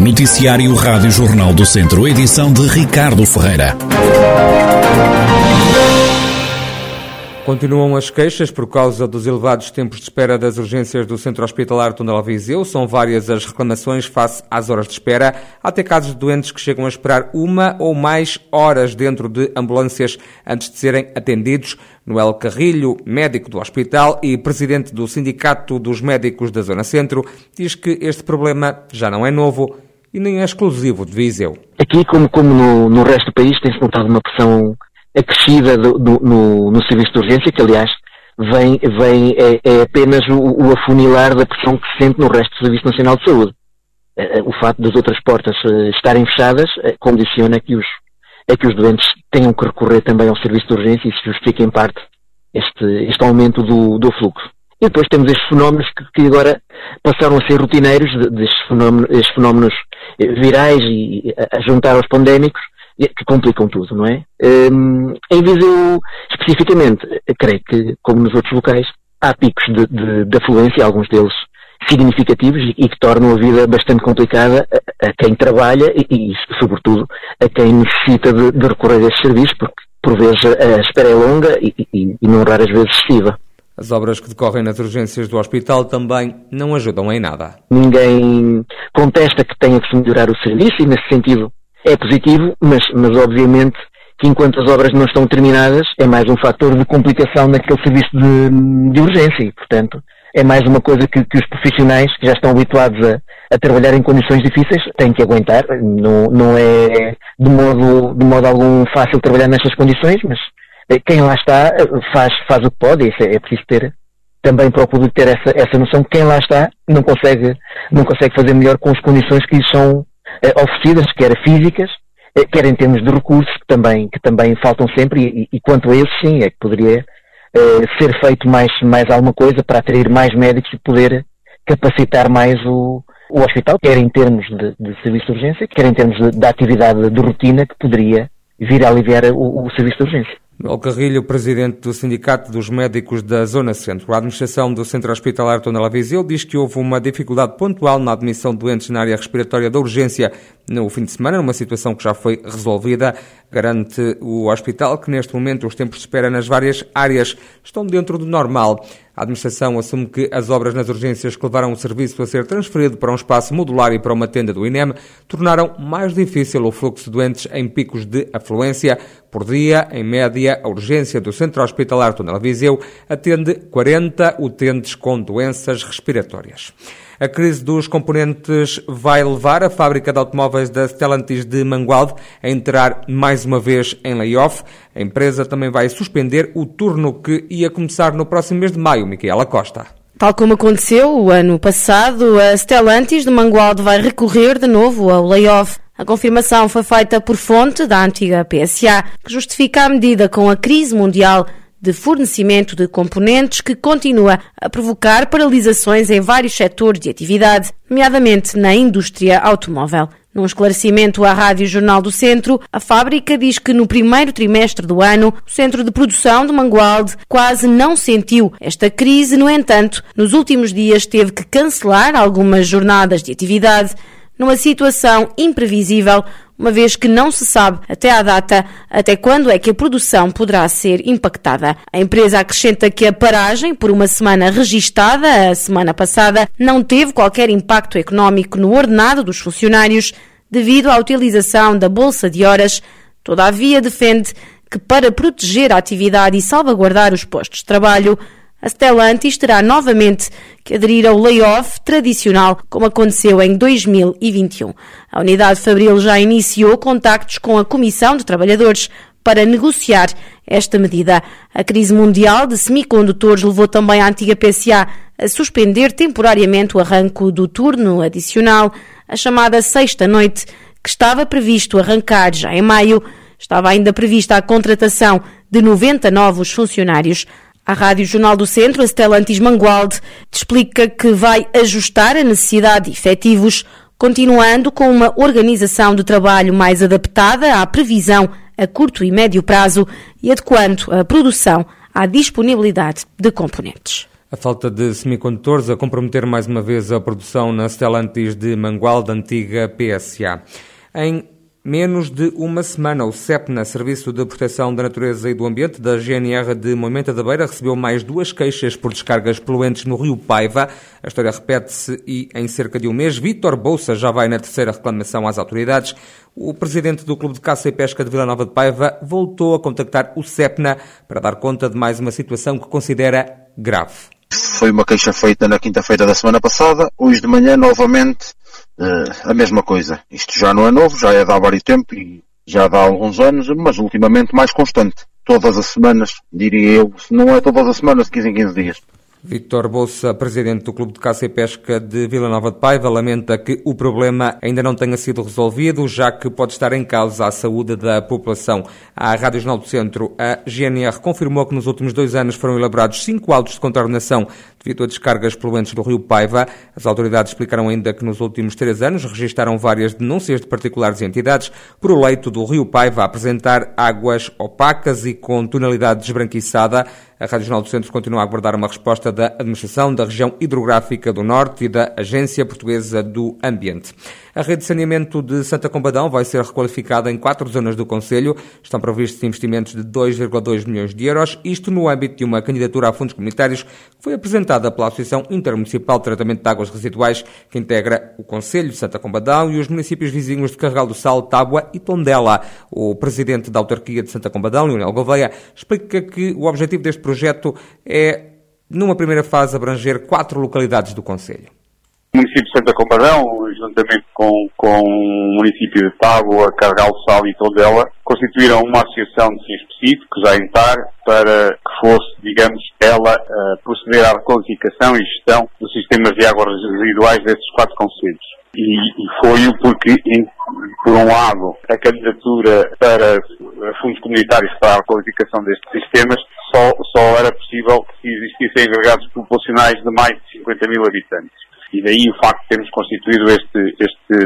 Noticiário Rádio Jornal do Centro, edição de Ricardo Ferreira. Continuam as queixas por causa dos elevados tempos de espera das urgências do Centro Hospitalar Tondela Viseu. São várias as reclamações face às horas de espera. Há até casos de doentes que chegam a esperar uma ou mais horas dentro de ambulâncias antes de serem atendidos. Noel Carrilho, médico do hospital e presidente do Sindicato dos Médicos da Zona Centro, diz que este problema já não é novo e nem é exclusivo de Viseu. Aqui, como, como no, no resto do país, tem-se notado uma pressão acrescida do, do, no, no, serviço de urgência, que aliás vem, vem é, é apenas o, o, afunilar da pressão que se sente no resto do Serviço Nacional de Saúde. Eh, eh, o facto das outras portas eh, estarem fechadas condiciona que os, é que os doentes tenham que recorrer também ao serviço de urgência e se justifica em parte este, este aumento do, do fluxo. E depois temos estes fenómenos que, que agora passaram a ser rotineiros, destes fenómenos, estes fenómenos virais e a juntar aos pandémicos, que complicam tudo, não é? Um, em Viseu, especificamente, creio que, como nos outros locais, há picos de, de, de afluência, alguns deles significativos e, que tornam a vida bastante complicada a, a quem trabalha e, e, sobretudo, a quem necessita de, de, recorrer a esses serviços, porque, por vezes, a espera é longa e, e, e não raras vezes excessiva. As obras que decorrem nas urgências do hospital também não ajudam em nada. Ninguém contesta que tenha que se melhorar o serviço e, nesse sentido, é positivo, mas, mas obviamente que enquanto as obras não estão terminadas, é mais um fator de complicação naquele serviço de, de urgência e, portanto, é mais uma coisa que, que os profissionais que já estão habituados a, a, trabalhar em condições difíceis têm que aguentar. Não, não é de modo, de modo algum fácil trabalhar nestas condições, mas quem lá está faz, faz o que pode. Isso é, é preciso ter também para o público ter essa, essa noção que quem lá está não consegue, não consegue fazer melhor com as condições que lhe são eh, oferecidas, quer físicas, eh, quer em termos de recursos, que também, que também faltam sempre, e, e quanto a esses, sim, é que poderia ser feito mais, mais alguma coisa para atrair mais médicos e poder capacitar mais o, o hospital, quer em termos de, de serviço de urgência, quer em termos de atividade de rotina que poderia vir a aliviar o, o serviço de urgência. Manuel Carrilho, presidente do Sindicato dos Médicos da Zona Centro. A administração do Centro Hospitalar Tondela Viseu diz que houve uma dificuldade pontual na admissão de doentes na área respiratória da urgência no fim de semana, uma situação que já foi resolvida. Garante o hospital que neste momento os tempos de espera nas várias áreas estão dentro do normal. A administração assume que as obras nas urgências que levaram o serviço a ser transferido para um espaço modular e para uma tenda do INEM tornaram mais difícil o fluxo de doentes em picos de afluência. Por dia, em média, a urgência do Centro Hospitalar Tunel Viseu atende 40 utentes com doenças respiratórias. A crise dos componentes vai levar a fábrica de automóveis da Stellantis de Mangualde a entrar mais uma vez em layoff. A empresa também vai suspender o turno que ia começar no próximo mês de maio. Micaela Costa. Tal como aconteceu o ano passado, a Stellantis de Mangualde vai recorrer de novo ao layoff. A confirmação foi feita por fonte da antiga PSA, que justifica a medida com a crise mundial de fornecimento de componentes que continua a provocar paralisações em vários setores de atividade, nomeadamente na indústria automóvel. Num esclarecimento à Rádio Jornal do Centro, a fábrica diz que no primeiro trimestre do ano, o centro de produção de Mangualde quase não sentiu esta crise, no entanto, nos últimos dias teve que cancelar algumas jornadas de atividade numa situação imprevisível uma vez que não se sabe até à data até quando é que a produção poderá ser impactada. A empresa acrescenta que a paragem por uma semana registada a semana passada não teve qualquer impacto económico no ordenado dos funcionários devido à utilização da bolsa de horas. Todavia defende que para proteger a atividade e salvaguardar os postos de trabalho, a Stellantis terá novamente que aderir ao layoff tradicional, como aconteceu em 2021. A unidade Fabril já iniciou contactos com a Comissão de Trabalhadores para negociar esta medida. A crise mundial de semicondutores levou também a antiga PSA a suspender temporariamente o arranco do turno adicional, a chamada sexta noite, que estava previsto arrancar já em maio. Estava ainda prevista a contratação de 90 novos funcionários. A Rádio Jornal do Centro, a Stellantis Mangualde, explica que vai ajustar a necessidade de efetivos, continuando com uma organização de trabalho mais adaptada à previsão a curto e médio prazo e adequando a produção à disponibilidade de componentes. A falta de semicondutores a comprometer mais uma vez a produção na Stellantis de Mangual, da antiga PSA. Em menos de uma semana, o CEPNA, Serviço de Proteção da Natureza e do Ambiente da GNR de Moimenta da Beira, recebeu mais duas queixas por descargas poluentes no rio Paiva. A história repete-se e, em cerca de um mês, Vítor Bolsa já vai na terceira reclamação às autoridades. O presidente do Clube de Caça e Pesca de Vila Nova de Paiva voltou a contactar o CEPNA para dar conta de mais uma situação que considera grave. Foi uma queixa feita na quinta-feira da semana passada. Hoje de manhã, novamente, a mesma coisa. Isto já não é novo, já é de há vários tempo e já dá alguns anos, mas ultimamente mais constante. Todas as semanas, diria eu, se não é todas as semanas, de 15 em 15 dias. Victor Bolsa, presidente do Clube de Caça e Pesca de Vila Nova de Paiva, lamenta que o problema ainda não tenha sido resolvido, já que pode estar em causa a saúde da população. À Rádio Jornal do Centro, a GNR confirmou que nos últimos dois anos foram elaborados cinco autos de contornação devido a descargas poluentes do rio Paiva. As autoridades explicaram ainda que nos últimos três anos registaram várias denúncias de particulares entidades por o leito do rio Paiva apresentar águas opacas e com tonalidade desbranquiçada. A Rádio Jornal do Centro continua a aguardar uma resposta da Administração da Região Hidrográfica do Norte e da Agência Portuguesa do Ambiente. A rede de saneamento de Santa Combadão vai ser requalificada em quatro zonas do Conselho. Estão previstos investimentos de 2,2 milhões de euros, isto no âmbito de uma candidatura a fundos comunitários que foi apresentada pela Associação Intermunicipal de Tratamento de Águas Residuais, que integra o Conselho de Santa Combadão e os municípios vizinhos de Carregal do Sal, Tábua e Tondela. O presidente da autarquia de Santa Combadão, Leonel Gouveia, explica que o objetivo deste projeto é, numa primeira fase, abranger quatro localidades do Conselho. O município de Santa Compadão, juntamente com, com o município de Tábua, Cargal Sal e Tondela, constituíram uma associação de fins específicos, a ENTAR, para que fosse, digamos, ela uh, proceder à requalificação e gestão dos sistemas de águas residuais desses quatro concelhos. E, e foi-o porque, em, por um lado, a candidatura para fundos comunitários para a qualificação destes sistemas só, só era possível se existissem agregados populacionais de mais de 50 mil habitantes. E daí o facto de termos constituído este, este,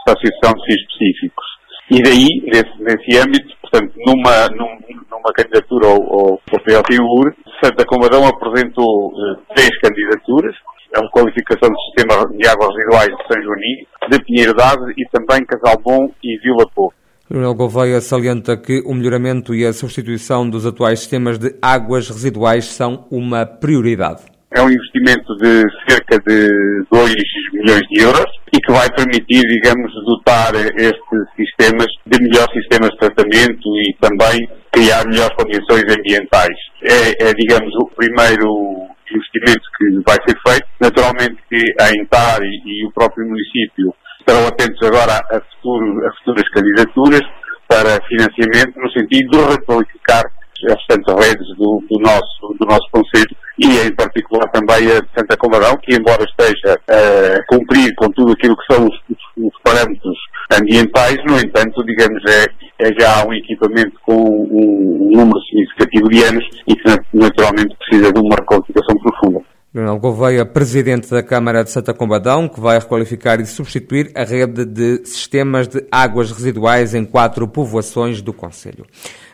esta associação de fins específicos. E daí, nesse, nesse âmbito, portanto, numa, num, numa candidatura ao, ao, ao PLTUR, Santa Comadão apresentou eh, três candidaturas, a qualificação do sistema de águas residuais de São Joaninho, de Pinheiro e também Casal Bom e Vila Pouco. Leonel Gouveia salienta que o melhoramento e a substituição dos atuais sistemas de águas residuais são uma prioridade. É um investimento de cerca de 2 milhões de euros e que vai permitir, digamos, dotar estes sistemas de melhores sistemas de tratamento e também criar melhores condições ambientais. É, é digamos, o primeiro investimento que vai ser feito. Naturalmente que a Entar e, e o próprio município estarão atentos agora a, futuro, a futuras candidaturas para financiamento no sentido de requalificar as restantes redes do, do nosso, do nosso Conselho e em particular também a de Santa Comadão, que embora esteja a cumprir com tudo aquilo que são os, os parâmetros ambientais, no entanto, digamos, é, é já um equipamento com um, um número significativo de anos e que naturalmente precisa de uma requalificação profunda. Leonel Gouveia, presidente da Câmara de Santa Combadão, que vai requalificar e substituir a rede de sistemas de águas residuais em quatro povoações do Conselho.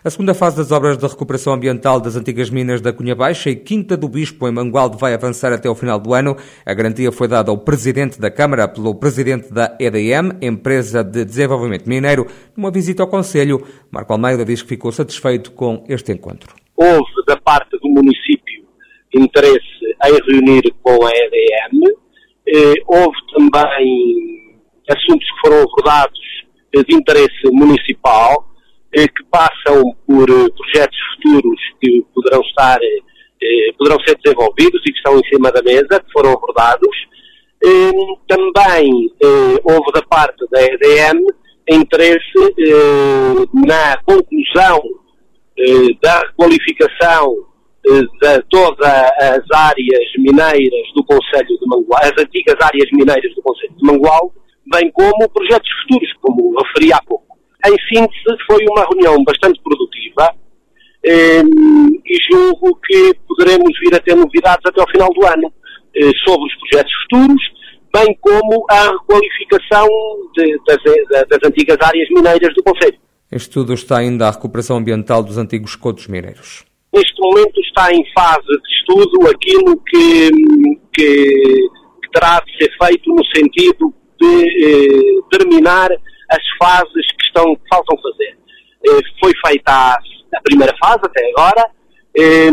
A segunda fase das obras de recuperação ambiental das antigas minas da Cunha Baixa e Quinta do Bispo, em Mangualde, vai avançar até o final do ano. A garantia foi dada ao presidente da Câmara pelo presidente da EDM, Empresa de Desenvolvimento Mineiro, numa visita ao Conselho. Marco Almeida diz que ficou satisfeito com este encontro. Houve, da parte do município, interesse em reunir com a EDM. Eh, houve também assuntos que foram abordados eh, de interesse municipal, eh, que passam por projetos futuros que poderão estar, poderão ser desenvolvidos e que estão em cima da mesa, que foram abordados. Também houve da parte da EDM interesse na conclusão da requalificação de todas as áreas mineiras do Conselho de Mangual, as antigas áreas mineiras do Conselho de Mangual, bem como projetos futuros, como referi há pouco. Em síntese, foi uma reunião bastante produtiva eh, e julgo que poderemos vir a ter novidades até ao final do ano eh, sobre os projetos futuros, bem como a requalificação de, das, das antigas áreas mineiras do Conselho. Este estudo está ainda à recuperação ambiental dos antigos cotos mineiros. Neste momento está em fase de estudo aquilo que, que, que terá de ser feito no sentido de eh, terminar as fases que, estão, que faltam fazer. Eh, foi feita a, a, primeira fase até agora, eh,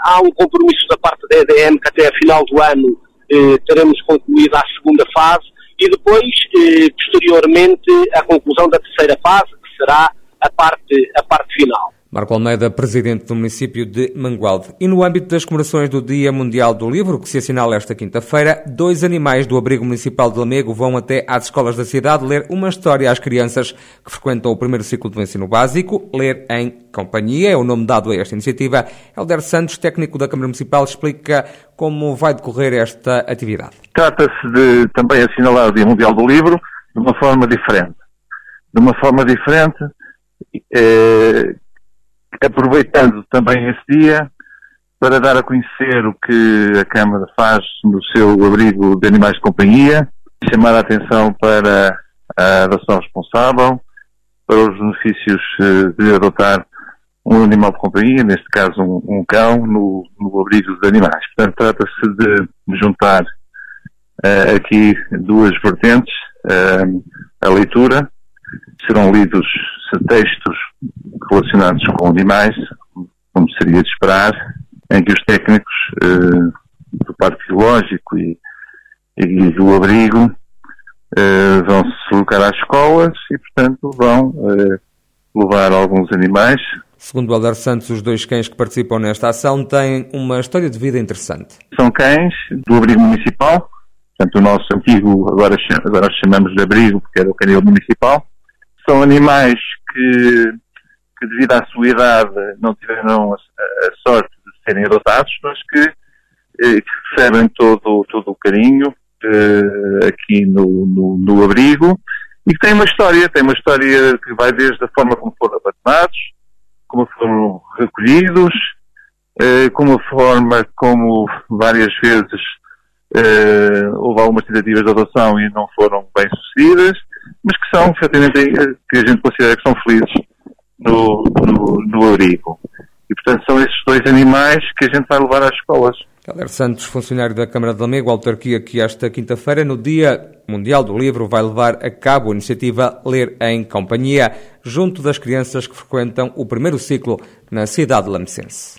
há um compromisso da parte da EDM que até a final do ano eh, teremos concluído a segunda fase e depois, eh, posteriormente, a conclusão da terceira fase, que será a parte, a parte final. Marco Almeida, presidente do município de Mangualde. E no âmbito das comemorações do Dia Mundial do Livro, que se assinala esta quinta-feira, dois animais do Abrigo Municipal de Lamego vão até às escolas da cidade ler uma história às crianças que frequentam o primeiro ciclo do ensino básico. Ler em companhia é o nome dado a esta iniciativa. Helder Santos, técnico da Câmara Municipal, explica como vai decorrer esta atividade. Trata-se de também assinalar o Dia Mundial do Livro de uma forma diferente. De uma forma diferente, eh, aproveitando também esse dia para dar a conhecer o que a Câmara faz no seu abrigo de animais de companhia, chamar a atenção para a adoção responsável, para os benefícios eh, de adotar um animal de companhia, neste caso um, um cão, no, no, abrigo de animais. Portanto, trata-se de juntar uh, aqui duas vertentes, uh, a leitura, serão lidos textos relacionados com animais, como seria de esperar, em que os técnicos eh, do Parque Biológico e, e do abrigo eh, vão se deslocar às escolas e, portanto, vão eh, levar alguns animais. Segundo Alder Santos, os dois cães que participam nesta ação têm uma história de vida interessante. São cães do abrigo municipal, portanto, o nosso antigo, agora, agora chamamos de abrigo porque era o canil municipal. São animais que que devido à sua idade não tiveram a, a sorte de serem adotados, mas que, eh, que recebem todo, todo o carinho eh, aqui no, no, no, abrigo. E que tem uma história, tem uma história que vai desde a forma como foram abandonados, como foram recolhidos, eh, como a forma como várias vezes eh, houve algumas tentativas de adoção e não foram bem sucedidas, mas que são, efetivamente, eh, que a gente considera que são felizes no, no, no. E, portanto, são esses dois animais que a gente vai levar às escolas. Caler Santos, funcionário da Câmara de Lamego, autarquia que esta quinta-feira, no Dia Mundial do Livro, vai levar a cabo a iniciativa Ler em Companhia, junto das crianças que frequentam o primeiro ciclo na cidade lamecense.